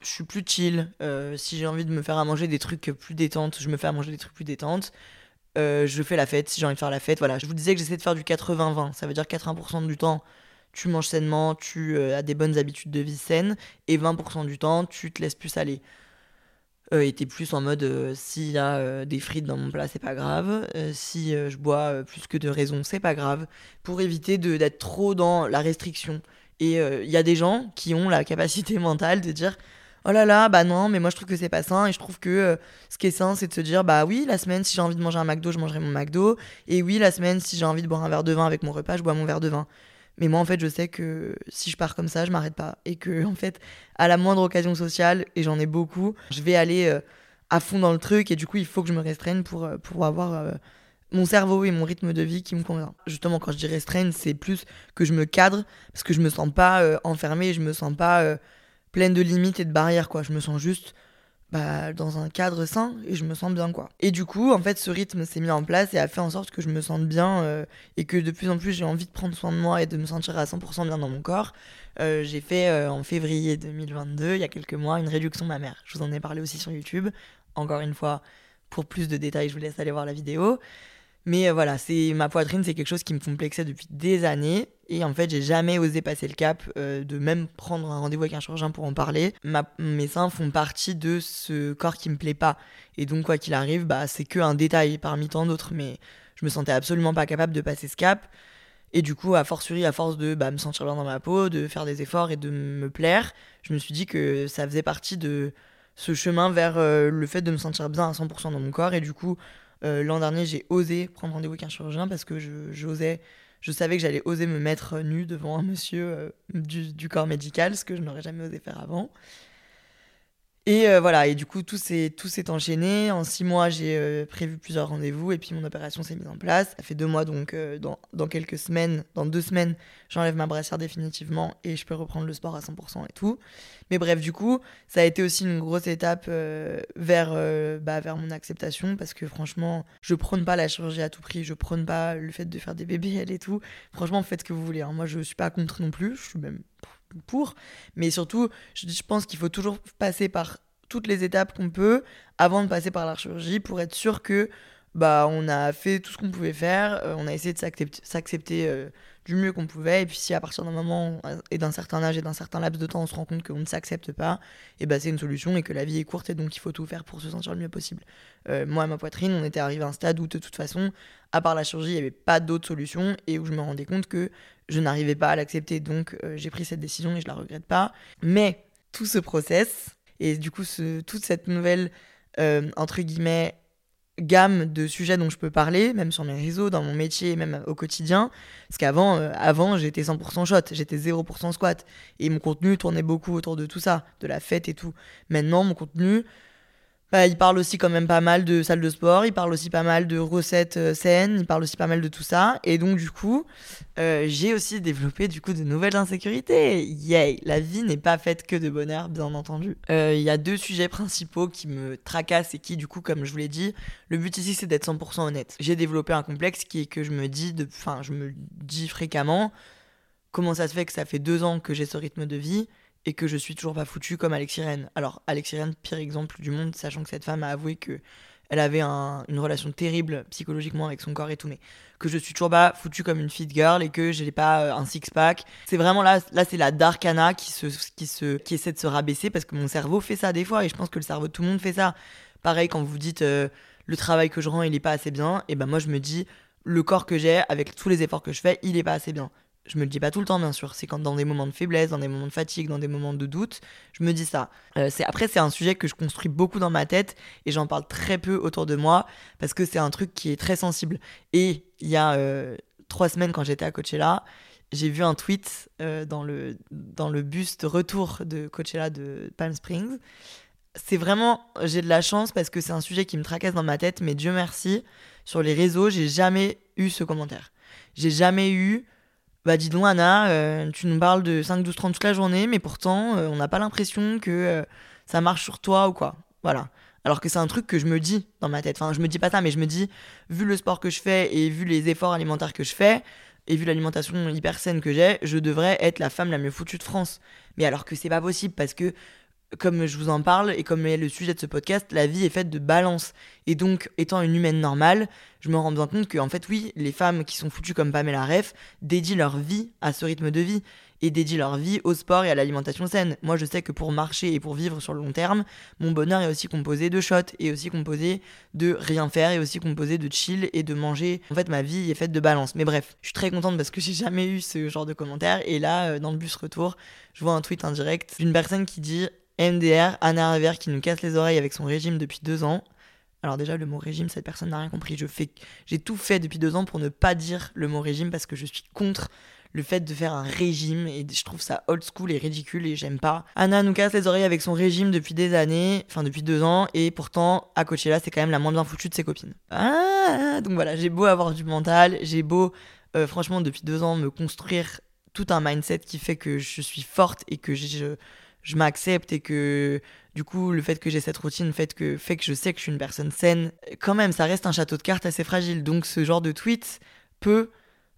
je suis plus chill. Euh, si j'ai envie de me faire à manger des trucs plus détentes, je me fais à manger des trucs plus détentes. Euh, je fais la fête si j'ai envie de faire la fête. Voilà, je vous disais que j'essaie de faire du 80-20. Ça veut dire 80% du temps, tu manges sainement, tu euh, as des bonnes habitudes de vie saines. Et 20% du temps, tu te laisses plus aller. et t'es plus en mode s'il y a des frites dans mon plat, c'est pas grave. si je bois plus que de raison, c'est pas grave. Pour éviter d'être trop dans la restriction. Et il euh, y a des gens qui ont la capacité mentale de dire oh là là, bah non, mais moi je trouve que c'est pas sain et je trouve que euh, ce qui est sain, c'est de se dire bah oui, la semaine, si j'ai envie de manger un McDo, je mangerai mon McDo. Et oui, la semaine, si j'ai envie de boire un verre de vin avec mon repas, je bois mon verre de vin. Mais moi, en fait, je sais que si je pars comme ça, je m'arrête pas. Et que, en fait, à la moindre occasion sociale, et j'en ai beaucoup, je vais aller euh, à fond dans le truc et du coup, il faut que je me restreigne pour, pour avoir mon cerveau et mon rythme de vie qui me convient. Justement, quand je dis restreindre, c'est plus que je me cadre parce que je me sens pas euh, enfermée, je me sens pas euh, pleine de limites et de barrières, quoi. Je me sens juste bah, dans un cadre sain et je me sens bien, quoi. Et du coup, en fait, ce rythme s'est mis en place et a fait en sorte que je me sente bien euh, et que de plus en plus j'ai envie de prendre soin de moi et de me sentir à 100% bien dans mon corps. j'ai fait en février 2022, il y a quelques mois, une réduction de ma mère. Je vous en ai parlé aussi sur YouTube. Encore une fois, pour plus de détails, je vous laisse aller voir la vidéo. Mais euh, voilà, c'est ma poitrine, c'est quelque chose qui me complexait depuis des années. Et en fait, j'ai jamais osé passer le cap euh, de même prendre un rendez-vous avec un chirurgien pour en parler. mes seins font partie de ce corps qui me plaît pas. Et donc, quoi qu'il arrive, bah, c'est que un détail parmi tant d'autres. Mais je me sentais absolument pas capable de passer ce cap. Et du coup, à fortiori, à force de bah, me sentir bien dans ma peau, de faire des efforts et de me plaire, je me suis dit que ça faisait partie de ce chemin vers euh, le fait de me sentir bien à 100% dans mon corps. Et du coup, euh, l'an dernier, j'ai osé prendre rendez-vous avec un chirurgien parce que je, je savais que j'allais oser me mettre nu devant un monsieur euh, du, corps médical, ce que je n'aurais jamais osé faire avant. Et euh, voilà, et du coup, tout s'est, tout s'est enchaîné. En six mois, j'ai euh, prévu plusieurs rendez-vous et puis mon opération s'est mise en place. Ça fait deux mois, donc euh, dans, dans, quelques semaines, dans deux semaines, j'enlève ma brassière définitivement et je peux reprendre le sport à 100% et tout. Mais bref, du coup, ça a été aussi une grosse étape vers, bah, vers mon acceptation parce que franchement, je prône pas la chirurgie à tout prix, je prône pas le fait de faire des bébés et tout. Franchement, faites ce que vous voulez. Hein. Moi, je suis pas contre non plus, je suis même pour. Mais surtout, je, pense qu'il faut toujours passer par toutes les étapes qu'on peut avant de passer par la pour être sûr que bah on a fait tout ce qu'on pouvait faire, euh, on a essayé de s'accepter euh, du mieux qu'on pouvait. Et puis si à partir d'un moment et d'un certain âge et d'un certain laps de temps, on se rend compte qu'on ne s'accepte pas, et bah c'est une solution et que la vie est courte et donc il faut tout faire pour se sentir le mieux possible. Euh, moi, ma poitrine, on était arrivé à un stade où de toute façon, à part la chirurgie, il n'y avait pas d'autre solution et où je me rendais compte que je n'arrivais pas à l'accepter. Donc euh, j'ai pris cette décision et je la regrette pas. Mais tout ce process et du coup toute cette nouvelle euh, entre guillemets gamme de sujets dont je peux parler, même sur mes réseaux, dans mon métier, même au quotidien. Parce qu'avant, euh, avant, j'étais 100% shot, j'étais 0% squat. Et mon contenu tournait beaucoup autour de tout ça, de la fête et tout. Maintenant, mon contenu, il parle aussi quand même pas mal de salles de sport, il parle aussi pas mal de recettes euh, saines, il parle aussi pas mal de tout ça. Et donc du coup, euh, j'ai aussi développé du coup de nouvelles insécurités. Yay La vie n'est pas faite que de bonheur, bien entendu. Euh, il y a deux sujets principaux qui me tracassent et qui du coup, comme je vous l'ai dit, le but ici c'est d'être 100% honnête. J'ai développé un complexe qui est que je me dis, enfin je me dis fréquemment, comment ça se fait que ça fait deux ans que j'ai ce rythme de vie? Et que je suis toujours pas foutu comme Alexis Rennes. Alors, Alexis Rennes, pire exemple du monde, sachant que cette femme a avoué que elle avait une relation terrible psychologiquement avec son corps et tout, mais que je suis toujours pas foutu comme une fit girl et que j'ai pas euh, un six pack. C'est vraiment là, là c'est la Darkana qui se, qui se, qui essaie de se rabaisser parce que mon cerveau fait ça des fois et je pense que le cerveau de tout le monde fait ça. Pareil quand vous dites euh, le travail que je rends il est pas assez bien, et ben moi je me dis le corps que j'ai avec tous les efforts que je fais il est pas assez bien je me le dis pas tout le temps, bien sûr. C'est quand dans des moments de faiblesse, dans des moments de fatigue, dans des moments de doute, je me dis ça. Euh, c'est après, c'est un sujet que je construis beaucoup dans ma tête et j'en parle très peu autour de moi parce que c'est un truc qui est très sensible. Et il y a euh, trois semaines, quand j'étais à Coachella, j'ai vu un tweet euh, dans le dans le bus de retour de Coachella de Palm Springs. C'est vraiment, j'ai de la chance parce que c'est un sujet qui me tracasse dans ma tête, mais Dieu merci, sur les réseaux, j'ai jamais eu ce commentaire. J'ai jamais eu bah dis donc Anna, euh, tu nous parles de 5, 12, 30 toute la journée, mais pourtant euh, on n'a pas l'impression que euh, ça marche sur toi ou quoi. Voilà. Alors que c'est un truc que je me dis dans ma tête. Enfin, je me dis pas ça, mais je me dis, vu le sport que je fais et vu les efforts alimentaires que je fais, et vu l'alimentation hyper saine que j'ai, je devrais être la femme la mieux foutue de France. Mais alors que c'est pas possible parce que comme je vous en parle et comme est le sujet de ce podcast, la vie est faite de balance. Et donc, étant une humaine normale, je me rends bien compte que, en fait, oui, les femmes qui sont foutues comme Pamela Reff dédient leur vie à ce rythme de vie et dédient leur vie au sport et à l'alimentation saine. Moi, je sais que pour marcher et pour vivre sur le long terme, mon bonheur est aussi composé de shots, et aussi composé de rien faire, et aussi composé de chill et de manger. En fait, ma vie est faite de balance. Mais bref, je suis très contente parce que j'ai jamais eu ce genre de commentaires. Et là, euh, dans le bus retour, je vois un tweet indirect d'une personne qui dit MDR, Anna Revers qui nous casse les oreilles avec son régime depuis deux ans. Alors déjà, le mot régime, cette personne n'a rien compris. Je fais, j'ai tout fait depuis deux ans pour ne pas dire le mot régime parce que je suis contre le fait de faire un régime et je trouve ça old school et ridicule et j'aime pas. Anna nous casse les oreilles avec son régime depuis des années, enfin depuis deux ans et pourtant à Coachella c'est quand même la moins bien foutue de ses copines. Ah, donc voilà, j'ai beau avoir du mental, j'ai beau euh, franchement depuis deux ans me construire tout un mindset qui fait que je suis forte et que je je m'accepte et que du coup le fait que j'ai cette routine fait que, fait que je sais que je suis une personne saine, quand même ça reste un château de cartes assez fragile. Donc ce genre de tweet peut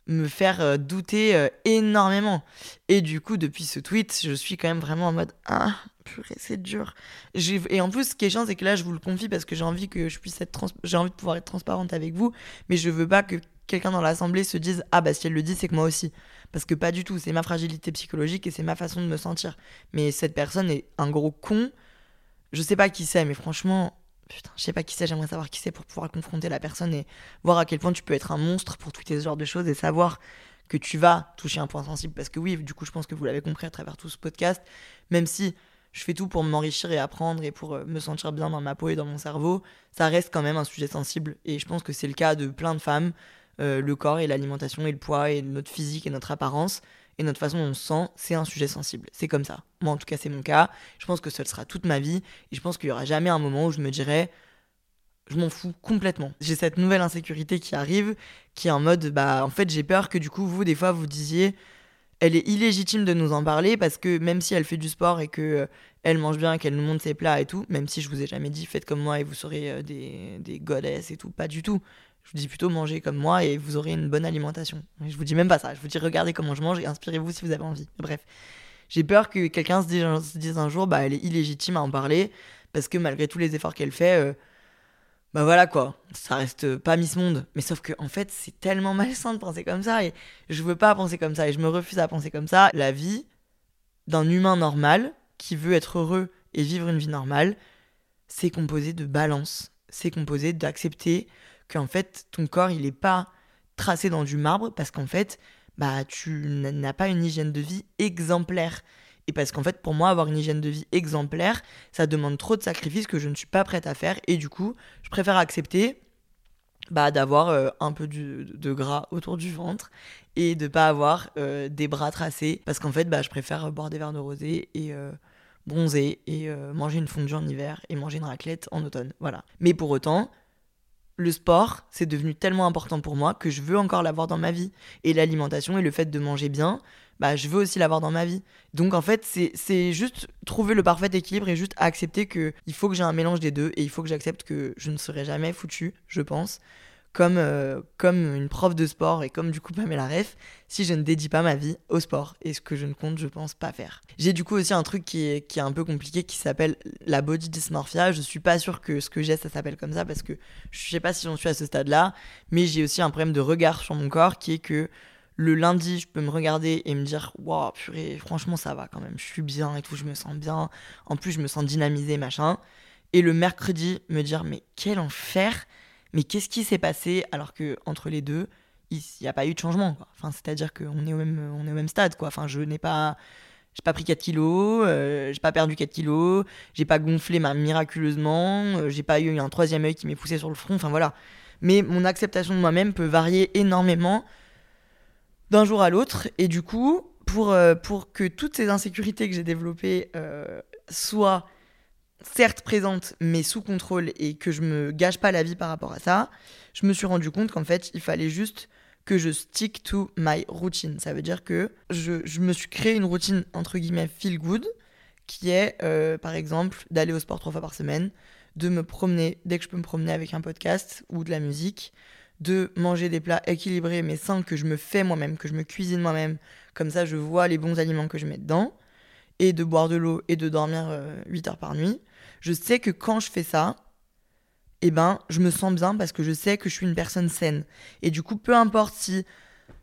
me faire euh, douter euh, énormément. Et du coup depuis ce tweet je suis quand même vraiment en mode ah purée c'est dur. Et en plus ce qui est chiant c'est que là je vous le confie parce que j'ai envie que je puisse être j'ai envie de pouvoir être transparente avec vous mais je veux pas que quelqu'un dans l'assemblée se dise ah bah si elle le dit c'est que moi aussi parce que pas du tout, c'est ma fragilité psychologique et c'est ma façon de me sentir. Mais cette personne est un gros con. Je sais pas qui c'est, mais franchement, putain, je sais pas qui c'est, j'aimerais savoir qui c'est pour pouvoir confronter la personne et voir à quel point tu peux être un monstre pour tweeter ce genre de choses et savoir que tu vas toucher un point sensible. Parce que oui, du coup, je pense que vous l'avez compris à travers tout ce podcast, même si je fais tout pour m'enrichir et apprendre et pour euh, me sentir bien dans ma peau et dans mon cerveau, ça reste quand même un sujet sensible. Et je pense que c'est le cas de plein de femmes. Euh, le corps et l'alimentation et le poids et notre physique et notre apparence et notre façon dont on se sent, c'est un sujet sensible. C'est comme ça. Moi, en tout cas, c'est mon cas. Je pense que ce sera toute ma vie. Et je pense qu'il n'y aura jamais un moment où je me dirais, je m'en fous complètement. J'ai cette nouvelle insécurité qui arrive, qui est en mode, bah, en fait, j'ai peur que du coup, vous, des fois, vous disiez, elle est illégitime de nous en parler parce que même si elle fait du sport et que euh, elle mange bien, qu'elle nous montre ses plats et tout, même si je vous ai jamais dit faites comme moi et vous serez euh, des, des goddesses et tout, pas du tout. Je vous dis plutôt mangez comme moi et vous aurez une bonne alimentation. Je vous dis même pas ça. Je vous dis regardez comment je mange et inspirez-vous si vous avez envie. Bref. J'ai peur que quelqu'un se dise, un jour, bah, elle est illégitime à en parler parce que malgré tous les efforts qu'elle fait, euh, bah voilà quoi, ça reste pas Miss Monde. Mais sauf que en fait, c'est tellement malsain de penser comme ça et je veux pas penser comme ça et je me refuse à penser comme ça. La vie d'un humain normal qui veut être heureux et vivre une vie normale, c'est composé de balance. C'est composé d'accepter qu'en fait, ton corps, il est pas tracé dans du marbre parce qu'en fait, bah tu n'as pas une hygiène de vie exemplaire. Et parce qu'en fait, pour moi, avoir une hygiène de vie exemplaire, ça demande trop de sacrifices que je ne suis pas prête à faire. Et du coup, je préfère accepter bah, d'avoir euh, un peu de gras autour du ventre et de pas avoir euh, des bras tracés. Parce qu'en fait, bah, je préfère boire des verres de rosé et euh, bronzer et manger une fondue en hiver et manger une raclette en automne. Voilà. Mais pour autant, le sport, c'est devenu tellement important pour moi que je veux encore l'avoir dans ma vie. Et l'alimentation et le fait de manger bien, bah, je veux aussi l'avoir dans ma vie. Donc en fait, c'est juste trouver le parfait équilibre et juste accepter que il faut que j'ai un mélange des deux et il faut que j'accepte que je ne serai jamais foutu, je pense, comme, euh, comme une prof de sport et comme du coup Pamela Ref, si je ne dédie pas ma vie au sport et ce que je ne compte, je pense, pas faire. J'ai du coup aussi un truc qui est, un peu compliqué qui s'appelle la body dysmorphia. Je suis pas sûre que ce que j'ai, ça s'appelle comme ça parce que je sais pas si j'en suis à ce stade-là, mais j'ai aussi un problème de regard sur mon corps qui est que le lundi, je peux me regarder et me dire Waouh, purée, franchement, ça va quand même, je suis bien et tout, je me sens bien. En plus, je me sens dynamisé, machin. Et le mercredi, me dire Mais quel enfer Mais qu'est-ce qui s'est passé alors que entre les deux, il n'y a pas eu de changement Enfin, c'est-à-dire qu'on est, au même, on est au même stade. Enfin, je n'ai pas. J'ai pas pris 4 kilos, euh, j'ai pas perdu 4 kilos, j'ai pas gonflé ma miraculeusement, euh, j'ai pas eu un troisième œil qui m'est poussé sur le front, enfin voilà. Mais mon acceptation de moi-même peut varier énormément d'un jour à l'autre. Et du coup, pour, euh, pour que toutes ces insécurités que j'ai développées euh, soient certes présentes, mais sous contrôle et que je me gâche pas la vie par rapport à ça, je me suis rendu compte qu'en fait, il fallait juste que je stick to my routine. Ça veut dire que je, je me suis créé une routine entre guillemets feel good, qui est euh, par exemple d'aller au sport trois fois par semaine, de me promener dès que je peux me promener avec un podcast ou de la musique, de manger des plats équilibrés mais sains que je me fais moi-même, que je me cuisine moi-même. Comme ça, je vois les bons aliments que je mets dedans. Et de boire de l'eau et de dormir 8 euh, heures par nuit. Je sais que quand je fais ça, eh ben, je me sens bien parce que je sais que je suis une personne saine. Et du coup, peu importe si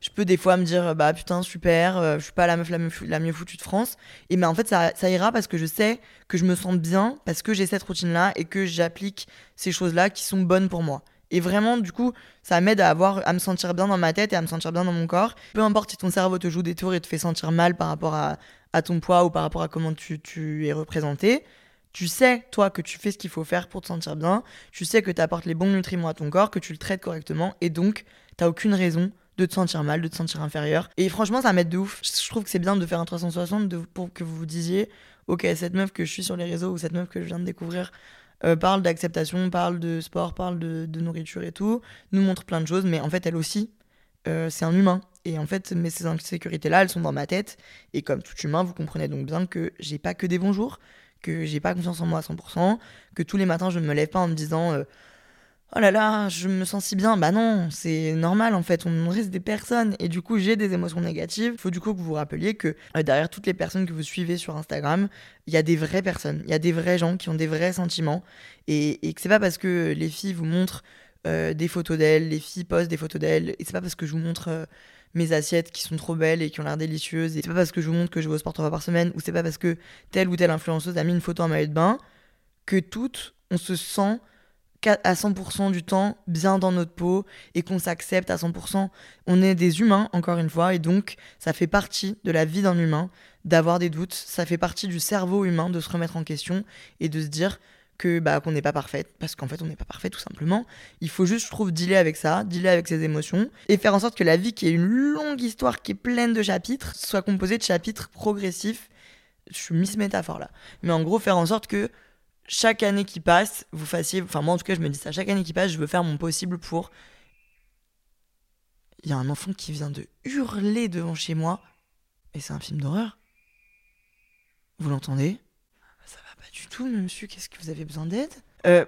je peux des fois me dire, bah putain, super, euh, je suis pas la meuf la mieux, la mieux foutue de France. Et ben en fait, ça, ça ira parce que je sais que je me sens bien, parce que j'ai cette routine-là et que j'applique ces choses-là qui sont bonnes pour moi. Et vraiment, du coup, ça m'aide à avoir, à me sentir bien dans ma tête et à me sentir bien dans mon corps. Peu importe si ton cerveau te joue des tours et te fait sentir mal par rapport à, ton poids ou par rapport à comment tu, es représenté, tu sais, toi, que tu fais ce qu'il faut faire pour te sentir bien. Tu sais que tu apportes les bons nutriments à ton corps, que tu le traites correctement. Et donc, t'as aucune raison de te sentir mal, de te sentir inférieur. Et franchement, ça m'aide de ouf. Je trouve que c'est bien de faire un 360 pour que vous vous disiez, ok, cette meuf que je suis sur les réseaux ou cette meuf que je viens de découvrir, euh, parle d'acceptation, parle de sport, parle de, nourriture et tout, nous montre plein de choses, mais en fait, elle aussi, euh, c'est un humain. Et en fait, mais ces insécurités-là, elles sont dans ma tête. Et comme tout humain, vous comprenez donc bien que j'ai pas que des bons jours, que j'ai pas confiance en moi à 100%, que tous les matins, je ne me lève pas en me disant euh, oh là là, je me sens si bien. Bah non, c'est normal en fait, on reste des personnes et du coup j'ai des émotions négatives. Il faut du coup que vous vous rappeliez que euh, derrière toutes les personnes que vous suivez sur Instagram, il y a des vraies personnes, il y a des vrais gens qui ont des vrais sentiments et, et que c'est pas parce que les filles vous montrent euh, des photos d'elles, les filles postent des photos d'elles et c'est pas parce que je vous montre mes assiettes qui sont trop belles et qui ont l'air délicieuses et c'est pas parce que je vous montre que je vais au sport trois fois par semaine ou c'est pas parce que telle ou telle influenceuse a mis une photo en maillot de bain que toutes on se sent à 100% du temps bien dans notre peau et qu'on s'accepte à 100%. On est des humains, encore une fois, et donc ça fait partie de la vie d'un humain d'avoir des doutes. Ça fait partie du cerveau humain de se remettre en question et de se dire que bah qu'on n'est pas parfaite parce qu'en fait on n'est pas parfait tout simplement. Il faut juste je trouve dealer avec ça, dealer avec ses émotions et faire en sorte que la vie qui est une longue histoire qui est pleine de chapitres soit composée de chapitres progressifs. Je suis mis métaphore là. Mais en gros faire en sorte que chaque année qui passe, vous fassiez. Enfin, moi en tout cas, je me dis ça. Chaque année qui passe, je veux faire mon possible pour. Il y a un enfant qui vient de hurler devant chez moi. Et c'est un film d'horreur. Vous l'entendez? Pas du tout, monsieur. Qu'est-ce que vous avez besoin d'aide? Euh.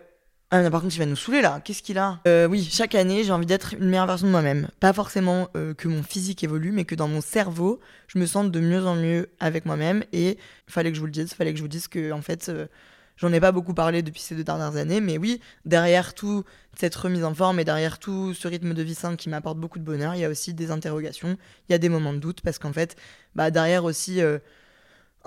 Ah, par contre, il va nous saouler là. Qu'est-ce qu'il a? Euh, Oui, chaque année, j'ai envie d'être une meilleure version de moi-même. Pas forcément euh, que mon physique évolue, mais que dans mon cerveau, je me sente de mieux en mieux avec moi-même. Et il fallait que je vous le dise, il fallait que je vous dise que, en fait, euh, J'en ai pas beaucoup parlé depuis ces deux dernières années, mais oui, derrière tout cette remise en forme et derrière tout ce rythme de vie sain qui m'apporte beaucoup de bonheur, il y a aussi des interrogations, il y a des moments de doute, parce qu'en fait, bah, derrière aussi euh,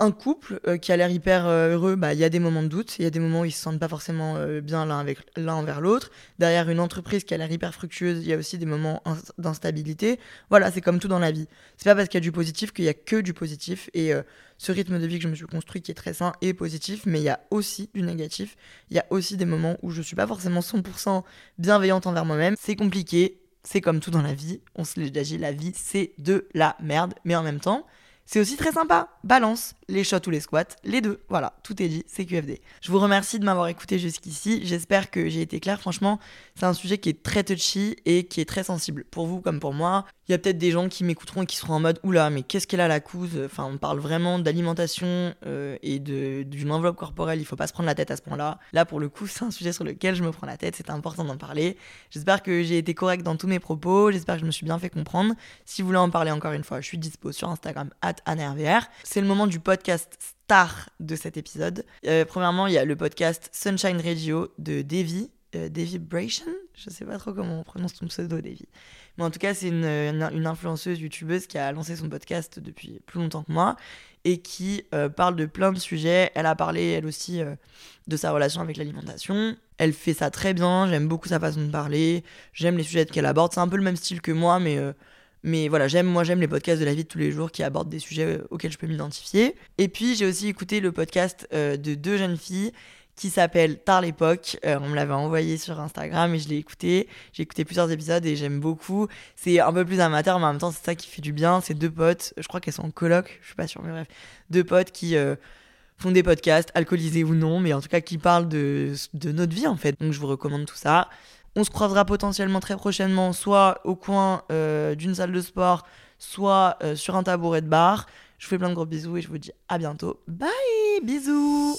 un couple euh, qui a l'air hyper euh, heureux, bah, il y a des moments de doute, il y a des moments où ils se sentent pas forcément euh, bien l'un avec envers l'autre. Derrière une entreprise qui a l'air hyper fructueuse, il y a aussi des moments ins- d'instabilité. Voilà, c'est comme tout dans la vie. C'est pas parce qu'il y a du positif qu'il y a que du positif. Et euh, ce rythme de vie que je me suis construit qui est très sain est positif, mais il y a aussi du négatif. Il y a aussi des moments où je suis pas forcément 100% bienveillante envers moi-même. C'est compliqué. C'est comme tout dans la vie, on se l'est déjà dit, la vie c'est de la merde, mais en même temps, c'est aussi très sympa. Balance, les shots ou les squats, les deux. Voilà, tout est dit, c'est QFD. Je vous remercie de m'avoir écouté jusqu'ici. J'espère que j'ai été claire. Franchement, c'est un sujet qui est très touchy et qui est très sensible. Pour vous comme pour moi. Il y a peut-être des gens qui m'écouteront et qui seront en mode Oula, mais qu'est-ce qu'elle a la couse Enfin, on parle vraiment d'alimentation euh, et d'une enveloppe corporelle. Il faut pas se prendre la tête à ce point-là. Là, pour le coup, c'est un sujet sur lequel je me prends la tête. C'est important d'en parler. J'espère que j'ai été correcte dans tous mes propos. J'espère que je me suis bien fait comprendre. Si vous voulez en parler encore une fois, je suis dispo sur Instagram, AnneRVR. C'est le moment du podcast star de cet épisode. Euh, premièrement, il y a le podcast Sunshine Radio de Davy. euh, Davy Bration Je sais pas trop comment on prononce ton pseudo, Davy. Mais en tout cas, c'est une, influenceuse youtubeuse qui a lancé son podcast depuis plus longtemps que moi et qui euh, parle de plein de sujets. Elle a parlé, elle aussi, euh, de sa relation avec l'alimentation. Elle fait ça très bien, j'aime beaucoup sa façon de parler, j'aime les sujets qu'elle aborde. C'est un peu le même style que moi, mais, mais voilà, j'aime moi j'aime les podcasts de la vie de tous les jours qui abordent des sujets euh, auxquels je peux m'identifier. Et puis j'ai aussi écouté le podcast euh, de deux jeunes filles qui s'appelle Tard l'époque. Euh, on me l'avait envoyé sur Instagram et je l'ai écouté. J'ai écouté plusieurs épisodes et j'aime beaucoup. C'est un peu plus amateur, mais en même temps, c'est ça qui fait du bien. C'est deux potes, je crois qu'elles sont en coloc, je suis pas sûre, mais bref. Deux potes qui font des podcasts, alcoolisés ou non, mais en tout cas qui parlent de, de notre vie en fait. Donc je vous recommande tout ça. On se croisera potentiellement très prochainement, soit au coin euh, d'une salle de sport, soit euh, sur un tabouret de bar. Je vous fais plein de gros bisous et je vous dis à bientôt. Bye, bisous